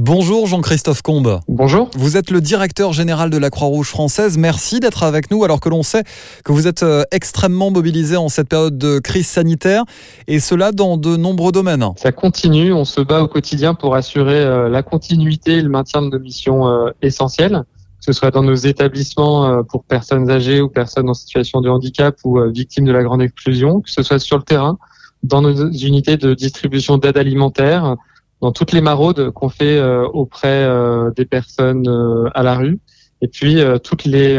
Bonjour Jean-Christophe Combe. Bonjour. Vous êtes le directeur général de la Croix-Rouge française. Merci d'être avec nous alors que l'on sait que vous êtes euh, extrêmement mobilisé en cette période de crise sanitaire et cela dans de nombreux domaines. Ça continue, on se bat au quotidien pour assurer euh, la continuité et le maintien de nos missions euh, essentielles, que ce soit dans nos établissements pour personnes âgées ou personnes en situation de handicap ou victimes de la grande exclusion, que ce soit sur le terrain, dans nos unités de distribution d'aide alimentaire, dans toutes les maraudes qu'on fait euh, auprès euh, des personnes euh, à la rue, et puis toutes les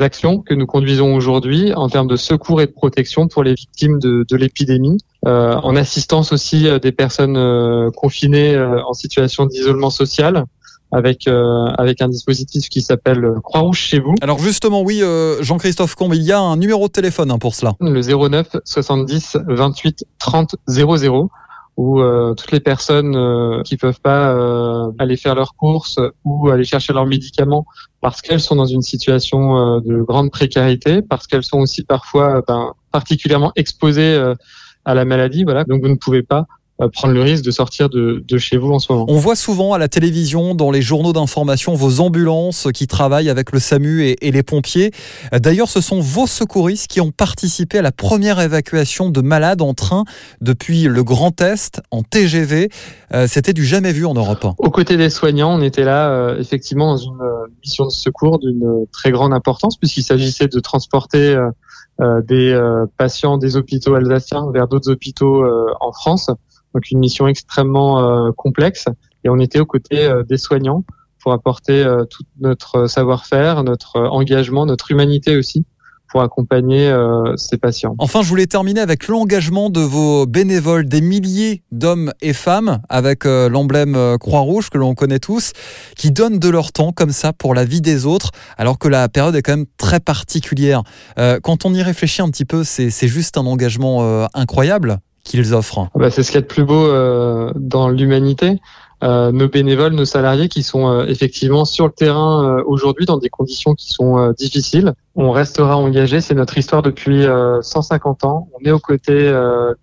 actions que nous conduisons aujourd'hui en termes de secours et de protection pour les victimes de, de l'épidémie, en assistance aussi des personnes confinées en situation d'isolement social, avec avec un dispositif qui s'appelle Croix-Rouge chez vous. Alors justement, oui, Jean-Christophe Combe, il y a un numéro de téléphone hein, pour cela. Le 09 70 28 30 00 où euh, toutes les personnes euh, qui peuvent pas euh, aller faire leurs courses ou aller chercher leurs médicaments parce qu'elles sont dans une situation de grande précarité, parce qu'elles sont aussi parfois ben, particulièrement exposées à la maladie, voilà. Donc vous ne pouvez pas euh, prendre le risque de sortir de, chez vous en ce moment. On voit souvent à la télévision, dans les journaux d'information, vos ambulances qui travaillent avec le SAMU et, les pompiers. D'ailleurs, ce sont vos secouristes qui ont participé à la première évacuation de malades en train depuis le Grand Est en TGV. Euh, c'était du jamais vu en Europe. Aux côtés des soignants, on était là euh, effectivement dans une mission de secours d'une très grande importance puisqu'il s'agissait de transporter des patients des hôpitaux alsaciens vers d'autres hôpitaux en France donc une mission extrêmement euh, complexe. Et on était aux côtés euh, des soignants pour apporter euh, tout notre savoir-faire, notre engagement, notre humanité aussi pour accompagner ces patients. Enfin, je voulais terminer avec l'engagement de vos bénévoles, des milliers d'hommes et femmes avec l'emblème Croix-Rouge que l'on connaît tous, qui donnent de leur temps comme ça pour la vie des autres, alors que la période est quand même très particulière. quand on y réfléchit un petit peu, c'est juste un engagement incroyable ah bah, C'est ce qu'il y a de plus beau euh, dans l'humanité. Euh, nos bénévoles, nos salariés qui sont euh, effectivement sur le terrain euh, aujourd'hui dans des conditions qui sont difficiles. On restera engagé, c'est notre histoire depuis 150 ans. On est aux côtés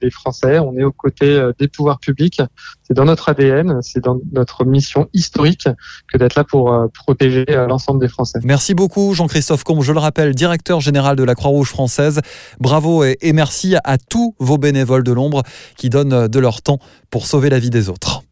des Français, on est aux côtés des pouvoirs publics. C'est dans notre ADN, c'est dans notre mission historique que d'être là pour protéger l'ensemble des Français. Merci beaucoup Jean-Christophe Combe, je le rappelle, directeur général de la Croix-Rouge française. Bravo et merci à tous vos bénévoles de l'ombre qui donnent de leur temps pour sauver la vie des autres.